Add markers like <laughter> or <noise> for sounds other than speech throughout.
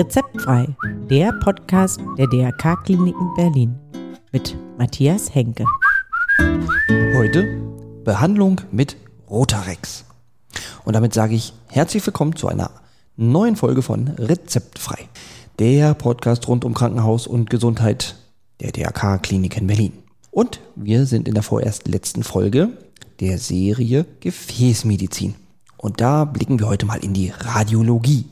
Rezeptfrei, der Podcast der DRK Kliniken Berlin mit Matthias Henke. Heute Behandlung mit Rotarex. Und damit sage ich herzlich willkommen zu einer neuen Folge von Rezeptfrei, der Podcast rund um Krankenhaus und Gesundheit der DRK Kliniken Berlin. Und wir sind in der vorerst letzten Folge der Serie Gefäßmedizin. Und da blicken wir heute mal in die Radiologie.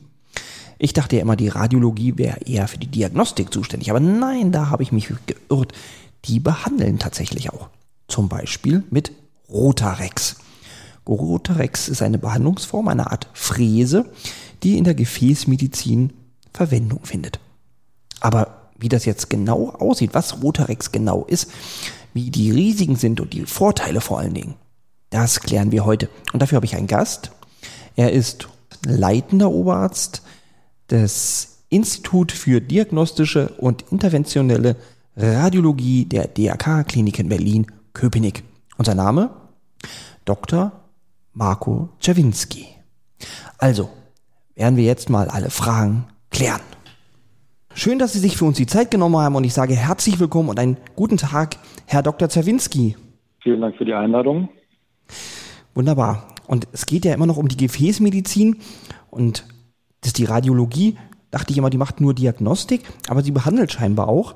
Ich dachte ja immer, die Radiologie wäre eher für die Diagnostik zuständig. Aber nein, da habe ich mich geirrt. Die behandeln tatsächlich auch. Zum Beispiel mit Rotarex. Rotarex ist eine Behandlungsform, eine Art Fräse, die in der Gefäßmedizin Verwendung findet. Aber wie das jetzt genau aussieht, was Rotarex genau ist, wie die Risiken sind und die Vorteile vor allen Dingen, das klären wir heute. Und dafür habe ich einen Gast. Er ist leitender Oberarzt des Institut für diagnostische und interventionelle Radiologie der DRK Klinik in Berlin, Köpenick. Unser Name? Dr. Marco Czerwinski. Also, werden wir jetzt mal alle Fragen klären. Schön, dass Sie sich für uns die Zeit genommen haben und ich sage herzlich willkommen und einen guten Tag, Herr Dr. Czerwinski. Vielen Dank für die Einladung. Wunderbar. Und es geht ja immer noch um die Gefäßmedizin und das die Radiologie. Dachte ich immer, die macht nur Diagnostik, aber sie behandelt scheinbar auch.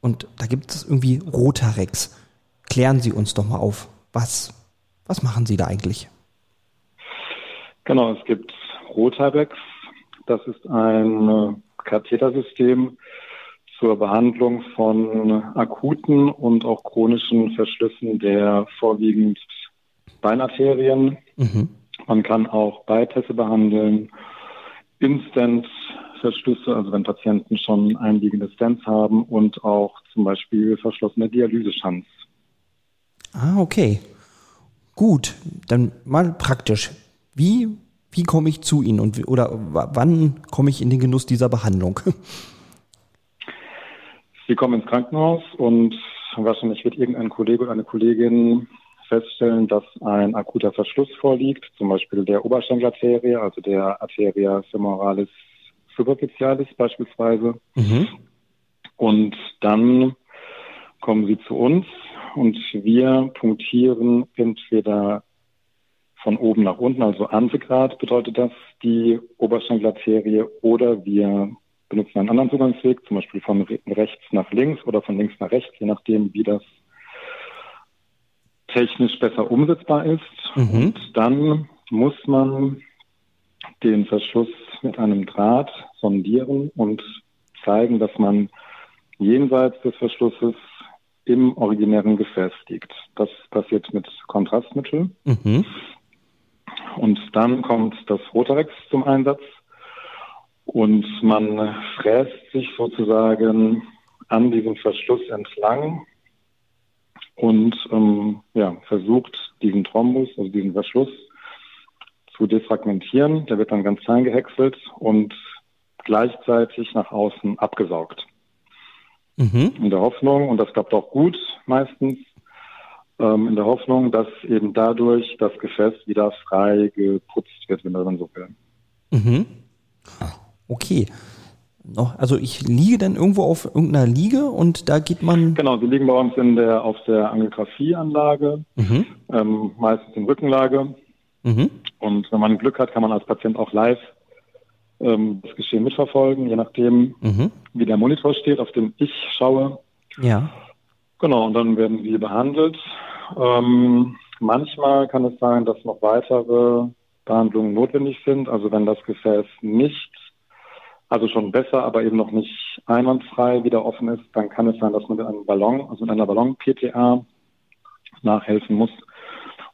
Und da gibt es irgendwie Rotarex. Klären Sie uns doch mal auf. Was, was machen Sie da eigentlich? Genau, es gibt Rotarex. Das ist ein Kathetersystem zur Behandlung von akuten und auch chronischen Verschlüssen der vorwiegend Beinarterien. Mhm. Man kann auch Beipässe behandeln, Instant-Verschlüsse, also wenn Patienten schon einliegende Stents haben und auch zum Beispiel verschlossene Dialyseschanz. Ah, okay. Gut, dann mal praktisch. Wie, wie komme ich zu Ihnen und oder wann komme ich in den Genuss dieser Behandlung? <laughs> Sie kommen ins Krankenhaus und wahrscheinlich wird irgendein Kollege oder eine Kollegin feststellen, dass ein akuter Verschluss vorliegt, zum Beispiel der Oberschenkelarterie, also der Arteria femoralis superficialis beispielsweise. Mhm. Und dann kommen sie zu uns und wir punktieren entweder von oben nach unten, also Antigrad bedeutet das die Oberschenkelarterie, oder wir benutzen einen anderen Zugangsweg, zum Beispiel von rechts nach links oder von links nach rechts, je nachdem, wie das technisch besser umsetzbar ist. Mhm. Und dann muss man den Verschluss mit einem Draht sondieren und zeigen, dass man jenseits des Verschlusses im originären Gefäß liegt. Das passiert mit Kontrastmittel. Mhm. Und dann kommt das Rotarex zum Einsatz und man fräst sich sozusagen an diesem Verschluss entlang und ähm, ja, versucht, diesen Thrombus, also diesen Verschluss, zu defragmentieren. Der wird dann ganz klein gehäckselt und gleichzeitig nach außen abgesaugt. Mhm. In der Hoffnung, und das klappt auch gut meistens, ähm, in der Hoffnung, dass eben dadurch das Gefäß wieder frei geputzt wird, wenn man so will. Mhm. Okay noch, also ich liege dann irgendwo auf irgendeiner Liege und da geht man. Genau, Sie liegen bei uns in der, auf der Angiografieanlage, mhm. ähm, meistens in Rückenlage. Mhm. Und wenn man Glück hat, kann man als Patient auch live ähm, das Geschehen mitverfolgen, je nachdem, mhm. wie der Monitor steht, auf dem ich schaue. Ja. Genau, und dann werden sie behandelt. Ähm, manchmal kann es sein, dass noch weitere Behandlungen notwendig sind. Also wenn das Gefäß nicht also schon besser, aber eben noch nicht einwandfrei wieder offen ist, dann kann es sein, dass man mit einem Ballon, also mit einer Ballon-PTA nachhelfen muss,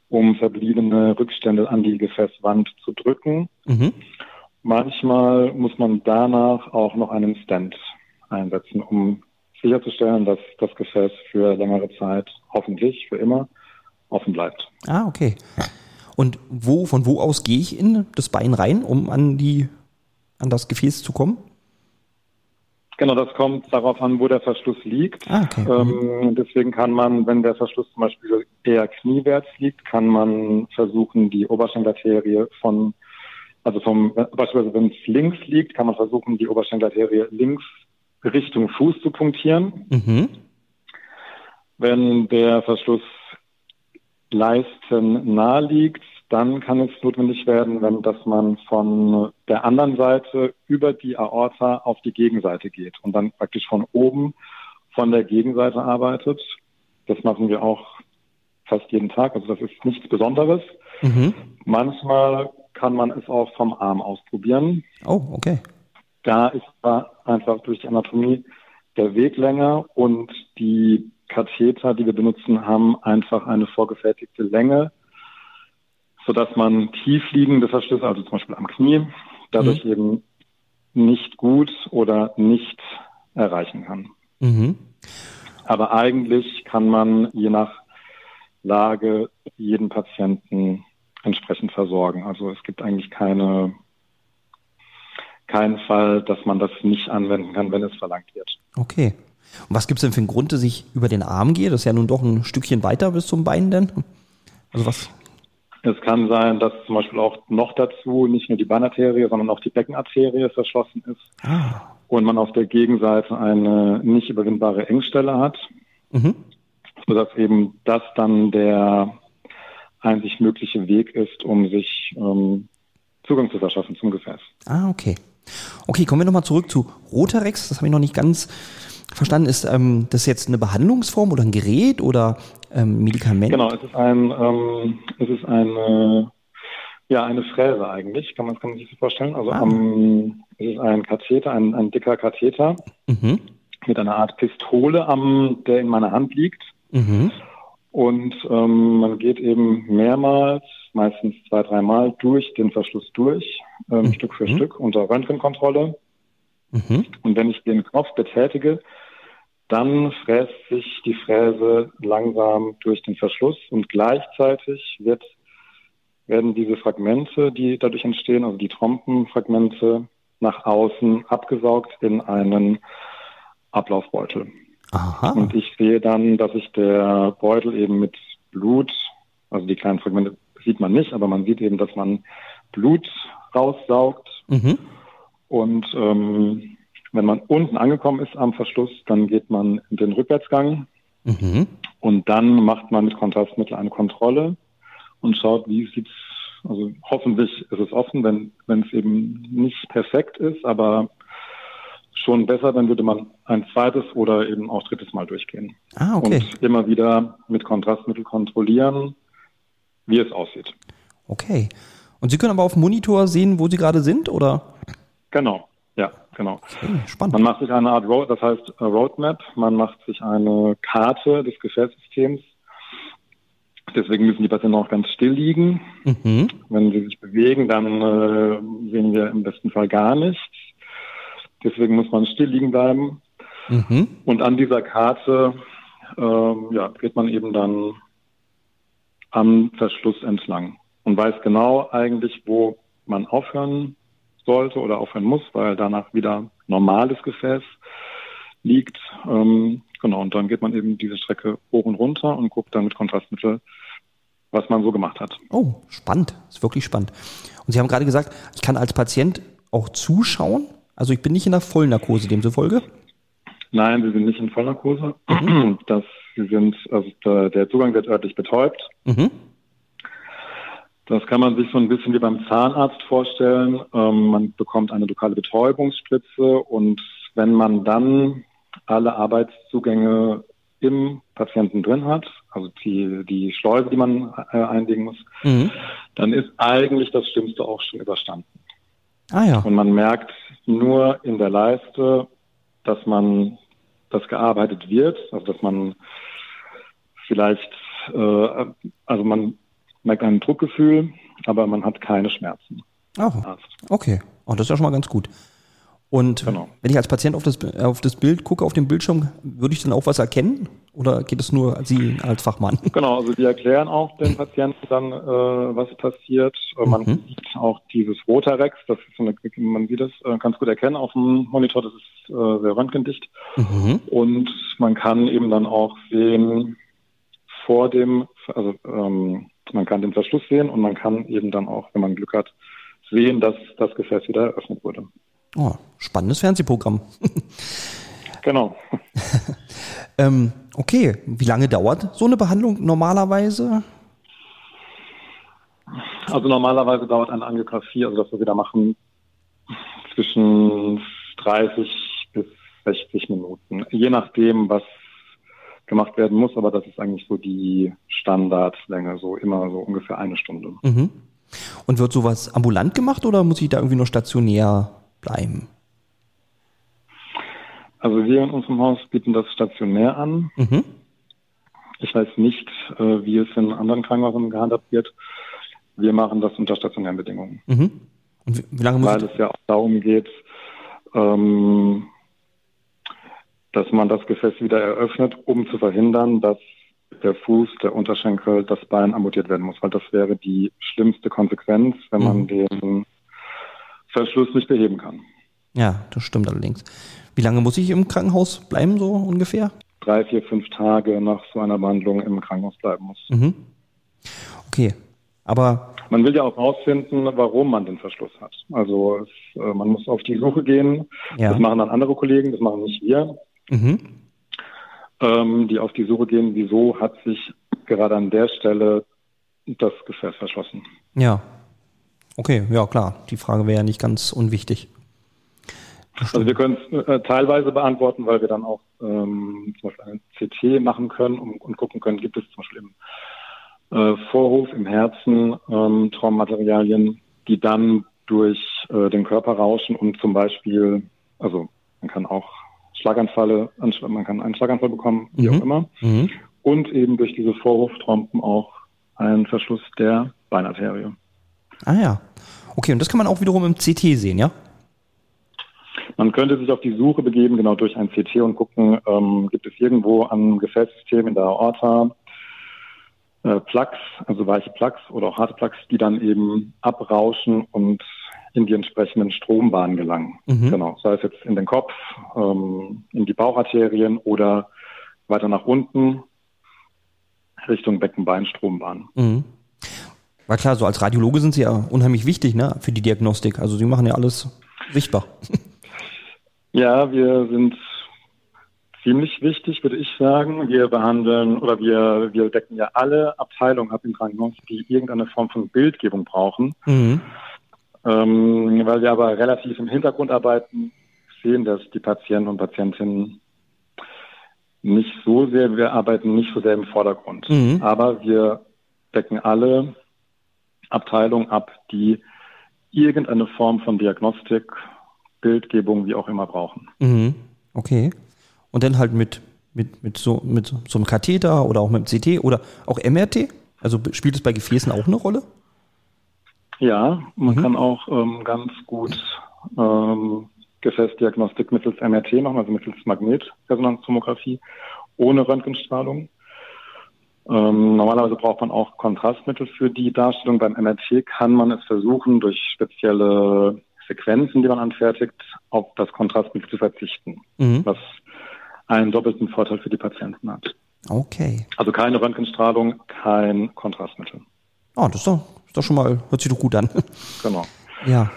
um verbliebene Rückstände an die Gefäßwand zu drücken. Mhm. Manchmal muss man danach auch noch einen Stent einsetzen, um sicherzustellen, dass das Gefäß für längere Zeit, hoffentlich für immer, offen bleibt. Ah, okay. Und wo, von wo aus gehe ich in das Bein rein, um an die an das Gefäß zu kommen? Genau, das kommt darauf an, wo der Verschluss liegt. Ah, okay. Ähm, deswegen kann man, wenn der Verschluss zum Beispiel eher kniewärts liegt, kann man versuchen, die Oberschenkelarterie von, also vom, beispielsweise wenn es links liegt, kann man versuchen, die Oberschenkelarterie links Richtung Fuß zu punktieren. Mhm. Wenn der Verschluss Leisten nahe liegt, dann kann es notwendig werden, wenn dass man von der anderen Seite über die Aorta auf die Gegenseite geht und dann praktisch von oben von der Gegenseite arbeitet. Das machen wir auch fast jeden Tag, also das ist nichts Besonderes. Mhm. Manchmal kann man es auch vom Arm ausprobieren. Oh, okay. Da ist einfach durch die Anatomie der Weg länger und die Katheter, die wir benutzen, haben einfach eine vorgefertigte Länge, sodass man tiefliegende Verschlüsse, also zum Beispiel am Knie, dadurch mhm. eben nicht gut oder nicht erreichen kann. Mhm. Aber eigentlich kann man je nach Lage jeden Patienten entsprechend versorgen. Also es gibt eigentlich keine, keinen Fall, dass man das nicht anwenden kann, wenn es verlangt wird. Okay. Und was gibt es denn für einen Grund, dass ich über den Arm gehe? Das ist ja nun doch ein Stückchen weiter bis zum Bein denn. Also was? Es kann sein, dass zum Beispiel auch noch dazu nicht nur die Beinarterie, sondern auch die Beckenarterie verschlossen ist. Ah. Und man auf der Gegenseite eine nicht überwindbare Engstelle hat. Mhm. Sodass eben das dann der einzig mögliche Weg ist, um sich ähm, Zugang zu verschaffen zum Gefäß. Ah, okay. Okay, kommen wir nochmal zurück zu Rotarex. Das habe ich noch nicht ganz verstanden. Ist ähm, das jetzt eine Behandlungsform oder ein Gerät oder ähm, Medikament? Genau, es ist ein, ähm, es ist eine, ja, eine Fräse eigentlich, kann man, kann man sich so vorstellen. Also Ah. am, es ist ein Katheter, ein, ein dicker Katheter Mhm. mit einer Art Pistole, am, der in meiner Hand liegt. Mhm. Und ähm, man geht eben mehrmals, meistens zwei, dreimal durch den Verschluss durch, ähm, Stück für Mhm. Stück unter Röntgenkontrolle. Mhm. Und wenn ich den Knopf betätige, dann fräst sich die Fräse langsam durch den Verschluss und gleichzeitig wird, werden diese Fragmente, die dadurch entstehen, also die Trompenfragmente, nach außen abgesaugt in einen Ablaufbeutel. Aha. Und ich sehe dann, dass sich der Beutel eben mit Blut, also die kleinen Fragmente sieht man nicht, aber man sieht eben, dass man Blut raussaugt. Mhm. Und ähm, wenn man unten angekommen ist am Verschluss, dann geht man in den Rückwärtsgang Mhm. und dann macht man mit Kontrastmittel eine Kontrolle und schaut, wie sieht's. Also hoffentlich ist es offen, wenn wenn es eben nicht perfekt ist, aber schon besser, dann würde man ein zweites oder eben auch drittes Mal durchgehen Ah, okay. und immer wieder mit Kontrastmittel kontrollieren, wie es aussieht. Okay. Und Sie können aber auf dem Monitor sehen, wo Sie gerade sind, oder? Genau, ja, genau. Okay, spannend. Man macht sich eine Art Road, das heißt äh, Roadmap, man macht sich eine Karte des Gefäßsystems. Deswegen müssen die Patienten auch ganz still liegen. Mhm. Wenn sie sich bewegen, dann äh, sehen wir im besten Fall gar nichts. Deswegen muss man still liegen bleiben. Mhm. Und an dieser Karte ähm, ja, geht man eben dann am Verschluss entlang und weiß genau eigentlich, wo man aufhören sollte oder aufhören muss, weil danach wieder normales Gefäß liegt. Ähm, genau, und dann geht man eben diese Strecke hoch und runter und guckt dann mit Kontrastmittel, was man so gemacht hat. Oh, spannend. Ist wirklich spannend. Und Sie haben gerade gesagt, ich kann als Patient auch zuschauen. Also ich bin nicht in der Vollnarkose demzufolge. Nein, sie sind nicht in Vollnarkose. Das, sie sind, also der, der Zugang wird örtlich betäubt. Mhm. Das kann man sich so ein bisschen wie beim Zahnarzt vorstellen. Ähm, man bekommt eine lokale Betäubungsspritze und wenn man dann alle Arbeitszugänge im Patienten drin hat, also die, die Schleuse, die man äh, einlegen muss, Mhm. dann ist eigentlich das Schlimmste auch schon überstanden. Ah ja. Und man merkt nur in der Leiste, dass man, dass gearbeitet wird, also dass man vielleicht, äh, also man merkt ein Druckgefühl, aber man hat keine Schmerzen. Oh, okay. Oh, das ist ja schon mal ganz gut. Und genau. wenn ich als Patient auf das, auf das Bild gucke, auf dem Bildschirm, würde ich dann auch was erkennen? Oder geht es nur Sie als Fachmann? <laughs> Genau, also wir erklären auch den Patienten dann, äh, was passiert. Äh, man mhm. sieht auch dieses Rotarex, das ist so eine, man sieht das äh, ganz gut erkennen auf dem Monitor, das ist äh, sehr röntgendicht. Mhm. Und man kann eben dann auch sehen, vor dem, also ähm, man kann den Verschluss sehen und man kann eben dann auch, wenn man Glück hat, sehen, dass das Gefäß wieder eröffnet wurde. Oh, spannendes Fernsehprogramm. <laughs> genau. <laughs> ähm, okay, wie lange dauert so eine Behandlung normalerweise? Also normalerweise dauert eine Angiografie, also das, was wir da machen, zwischen 30 bis 60 Minuten. Je nachdem, was gemacht werden muss, aber das ist eigentlich so die Standardlänge, so immer so ungefähr eine Stunde. Mhm. Und wird sowas ambulant gemacht oder muss ich da irgendwie nur stationär bleiben? Also wir in unserem Haus bieten das stationär an. Mhm. Ich weiß nicht, äh, wie es in anderen Krankenhäusern gehandhabt wird. Wir machen das unter stationären Bedingungen. Mhm. Und wie, wie lange muss Weil es ja auch darum geht, ähm, dass man das Gefäß wieder eröffnet, um zu verhindern, dass der Fuß, der Unterschenkel, das Bein amputiert werden muss, weil das wäre die schlimmste Konsequenz, wenn man mhm. den Verschluss nicht beheben kann. Ja, das stimmt allerdings. Wie lange muss ich im Krankenhaus bleiben, so ungefähr? Drei, vier, fünf Tage nach so einer Behandlung im Krankenhaus bleiben muss. Mhm. Okay, aber man will ja auch herausfinden, warum man den Verschluss hat. Also es, äh, man muss auf die Suche gehen. Ja. Das machen dann andere Kollegen, das machen nicht wir mhm. ähm, die auf die Suche gehen, wieso hat sich gerade an der Stelle das Gefäß verschlossen. Ja. Okay, ja klar. Die Frage wäre ja nicht ganz unwichtig. Also wir können es äh, teilweise beantworten, weil wir dann auch ähm, zum Beispiel eine CT machen können und, und, gucken können, gibt es zum Beispiel im äh, Vorhof, im Herzen ähm, Traummaterialien, die dann durch äh, den Körper rauschen und zum Beispiel, also man kann auch Schlaganfälle, man kann einen Schlaganfall bekommen, wie mhm. auch immer. Mhm. Und eben durch diese Vorhoftrompen auch einen Verschluss der Beinarterie. Ah ja. Okay, und das kann man auch wiederum im CT sehen, ja? Man könnte sich auf die Suche begeben, genau durch ein CT und gucken, ähm, gibt es irgendwo am Gefäßsystem in der Aorta äh, Plaques, also weiche Plaques oder auch harte Plaques, die dann eben abrauschen und in die entsprechenden Strombahnen gelangen. Mhm. Genau, sei es jetzt in den Kopf, ähm, in die Baucharterien oder weiter nach unten Richtung Beckenbeinstrombahn. Mhm. War klar, so als Radiologe sind Sie ja unheimlich wichtig ne, für die Diagnostik. Also Sie machen ja alles sichtbar. <laughs> Ja, wir sind ziemlich wichtig, würde ich sagen. Wir behandeln oder wir, wir decken ja alle Abteilungen ab im Krankenhaus, die irgendeine Form von Bildgebung brauchen. Mhm. Ähm, weil wir aber relativ im Hintergrund arbeiten, sehen das die Patienten und Patientinnen nicht so sehr, wir arbeiten nicht so sehr im Vordergrund. Mhm. Aber wir decken alle Abteilungen ab, die irgendeine Form von Diagnostik, Bildgebung, wie auch immer brauchen. Mhm. Okay. Und dann halt mit, mit, mit, so, mit so einem Katheter oder auch mit dem CT oder auch MRT? Also spielt es bei Gefäßen auch eine Rolle? Ja, man mhm. kann auch ähm, ganz gut ähm, Gefäßdiagnostik mittels MRT machen, also mittels Magnetresonanztomographie ohne Röntgenstrahlung. Ähm, normalerweise braucht man auch Kontrastmittel für die Darstellung. Beim MRT kann man es versuchen, durch spezielle Sequenzen, die man anfertigt, auf das Kontrastmittel zu verzichten, mhm. was einen doppelten Vorteil für die Patienten hat. Okay. Also keine Röntgenstrahlung, kein Kontrastmittel. Oh, das ist doch doch schon mal, hört sich doch gut an. <laughs> Genau. Ja.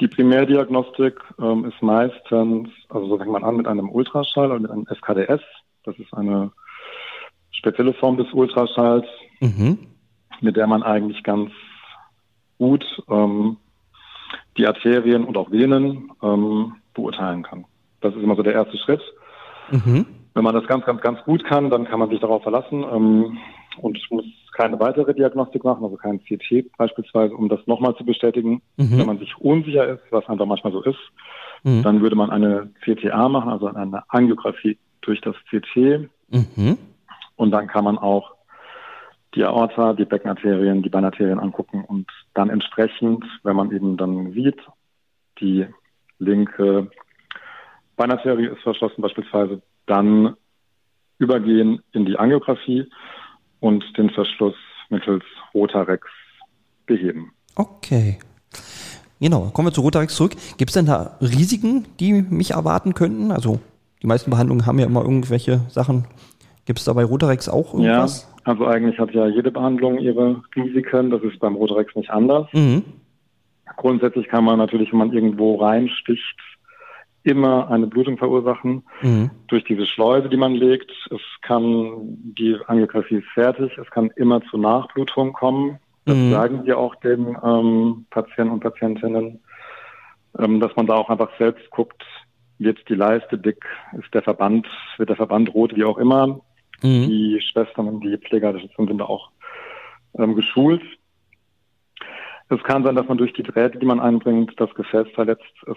Die Primärdiagnostik ähm, ist meistens, also so fängt man an mit einem Ultraschall oder mit einem SKDS. Das ist eine spezielle Form des Ultraschalls, mhm. mit der man eigentlich ganz gut ähm, die Arterien und auch Venen ähm, beurteilen kann. Das ist immer so der erste Schritt. Mhm. Wenn man das ganz, ganz, ganz gut kann, dann kann man sich darauf verlassen ähm, und muss keine weitere Diagnostik machen, also kein CT beispielsweise, um das nochmal zu bestätigen. Mhm. Wenn man sich unsicher ist, was einfach manchmal so ist, mhm. dann würde man eine CTA machen, also eine Angiografie durch das CT. Mhm. Und dann kann man auch die Aorta, die Beckenarterien, die Beinarterien angucken und dann entsprechend, wenn man eben dann sieht, die linke Beinarterie ist verschlossen beispielsweise, dann übergehen in die Angiografie und den Verschluss mittels Rotarex beheben. Okay. Genau, kommen wir zu Rotarex zurück. Gibt es denn da Risiken, die mich erwarten könnten? Also die meisten Behandlungen haben ja immer irgendwelche Sachen. Gibt es da bei Rotarex auch irgendwas? Ja, also eigentlich hat ja jede Behandlung ihre Risiken. Das ist beim Rotarex nicht anders. Mhm. Grundsätzlich kann man natürlich, wenn man irgendwo reinsticht, immer eine Blutung verursachen mhm. durch diese Schleuse, die man legt. Es kann, die Angiografie ist fertig, es kann immer zu Nachblutung kommen. Das mhm. sagen wir auch den ähm, Patienten und Patientinnen, ähm, dass man da auch einfach selbst guckt, wird die Leiste dick, ist der Verband, wird der Verband rot, wie auch immer. Mhm. Die Schwestern und die Pfleger sind auch ähm, geschult. Es kann sein, dass man durch die Drähte, die man einbringt, das Gefäß verletzt. Es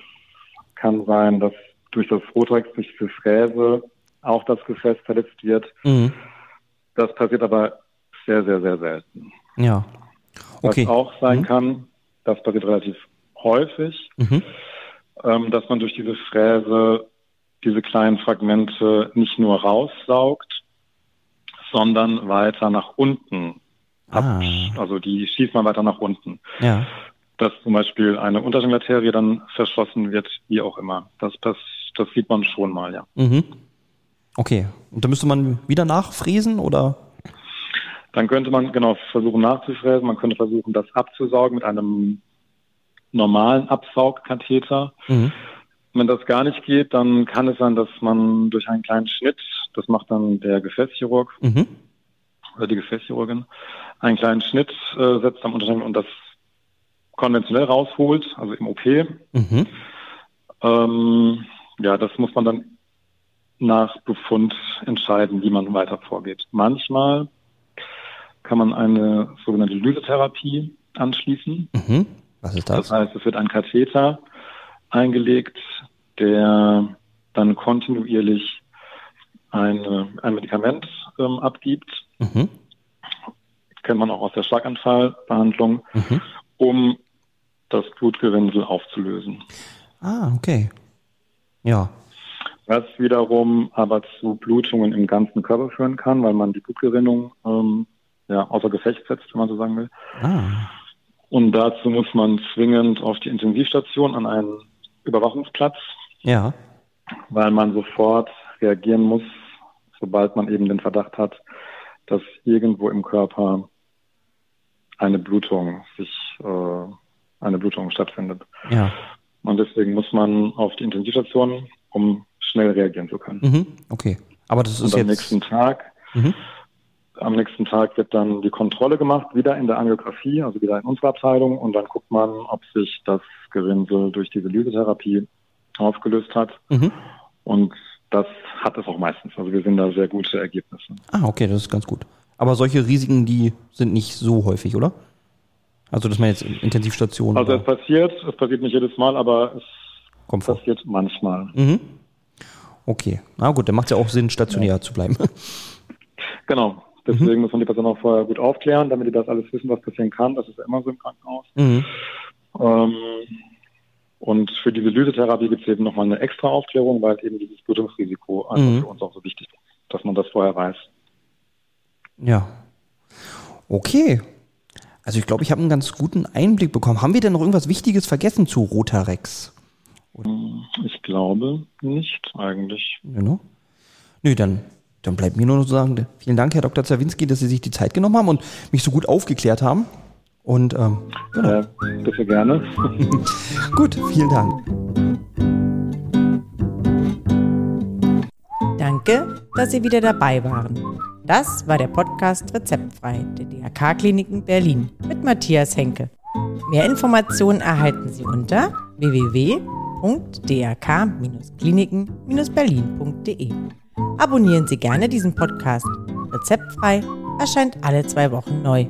kann sein, dass durch das Rotrax, durch diese Fräse auch das Gefäß verletzt wird. Mhm. Das passiert aber sehr, sehr, sehr selten. Ja. Okay. Was auch sein mhm. kann, das passiert relativ häufig, mhm. ähm, dass man durch diese Fräse diese kleinen Fragmente nicht nur raussaugt, sondern weiter nach unten ah. Also die schießt man weiter nach unten. Ja dass zum Beispiel eine Unterschenbelarterie dann verschlossen wird, wie auch immer. Das, das, das sieht man schon mal, ja. Mhm. Okay. Und da müsste man wieder nachfräsen oder? Dann könnte man genau versuchen nachzufräsen. Man könnte versuchen, das abzusaugen mit einem normalen Absaugkatheter. Mhm. Wenn das gar nicht geht, dann kann es sein, dass man durch einen kleinen Schnitt, das macht dann der Gefäßchirurg mhm. oder die Gefäßchirurgin, einen kleinen Schnitt äh, setzt am Unternehmen und das konventionell rausholt, also im OP. Mhm. Ähm, ja, das muss man dann nach Befund entscheiden, wie man weiter vorgeht. Manchmal kann man eine sogenannte Lysetherapie anschließen. Mhm. Was ist das? Das heißt, es wird ein Katheter eingelegt, der dann kontinuierlich eine, ein Medikament ähm, abgibt. Mhm. Kennt man auch aus der Schlaganfallbehandlung, mhm. um das Blutgerinnsel aufzulösen. Ah, okay. Ja. Was wiederum aber zu Blutungen im ganzen Körper führen kann, weil man die Blutgerinnung ähm, ja, außer Gefecht setzt, wenn man so sagen will. Ah. Und dazu muss man zwingend auf die Intensivstation an einen Überwachungsplatz. Ja. Weil man sofort reagieren muss, sobald man eben den Verdacht hat, dass irgendwo im Körper eine Blutung sich äh, eine Blutung stattfindet. Ja. Und deswegen muss man auf die Intensivstation, um schnell reagieren zu können. Mhm. Okay. Aber das ist Und am jetzt... nächsten Tag, mhm. am nächsten Tag wird dann die Kontrolle gemacht, wieder in der Angiografie, also wieder in unserer Abteilung. Und dann guckt man, ob sich das Gerinnsel durch diese Lysetherapie aufgelöst hat. Mhm. Und das hat es auch meistens. Also wir sehen da sehr gute Ergebnisse. Ah, okay, das ist ganz gut. Aber solche Risiken, die sind nicht so häufig, oder? Also, dass man jetzt Intensivstationen. Also, es passiert, es passiert nicht jedes Mal, aber es Kommt passiert vor. manchmal. Mhm. Okay, na gut, dann macht es ja auch Sinn, stationär ja. zu bleiben. <laughs> Genau. Deswegen mhm. muss man die Person auch vorher gut aufklären, damit die das alles wissen, was passieren kann. Das ist ja immer so im Krankenhaus. Mhm. Ähm, und für diese Lysetherapie gibt es eben nochmal eine extra Aufklärung, weil eben dieses Blutungsrisiko einfach mhm. für uns auch so wichtig ist, dass man das vorher weiß. Ja. Okay, also ich glaube, ich habe einen ganz guten Einblick bekommen. Haben wir denn noch irgendwas Wichtiges vergessen zu Rotarex? Hm, ich glaube nicht eigentlich. Genau. Nö, dann, dann bleibt mir nur noch zu sagen, vielen Dank, Herr Dr. Zawinski, dass Sie sich die Zeit genommen haben und mich so gut aufgeklärt haben. Und ähm, genau. Ja, bitte gerne. <laughs> gut, vielen Dank. Danke, dass Sie wieder dabei waren. Das war der Podcast Rezeptfrei der DRK-Kliniken Berlin mit Matthias Henke. Mehr Informationen erhalten Sie unter www.drk-kliniken-berlin.de. Abonnieren Sie gerne diesen Podcast. Rezeptfrei erscheint alle zwei Wochen neu.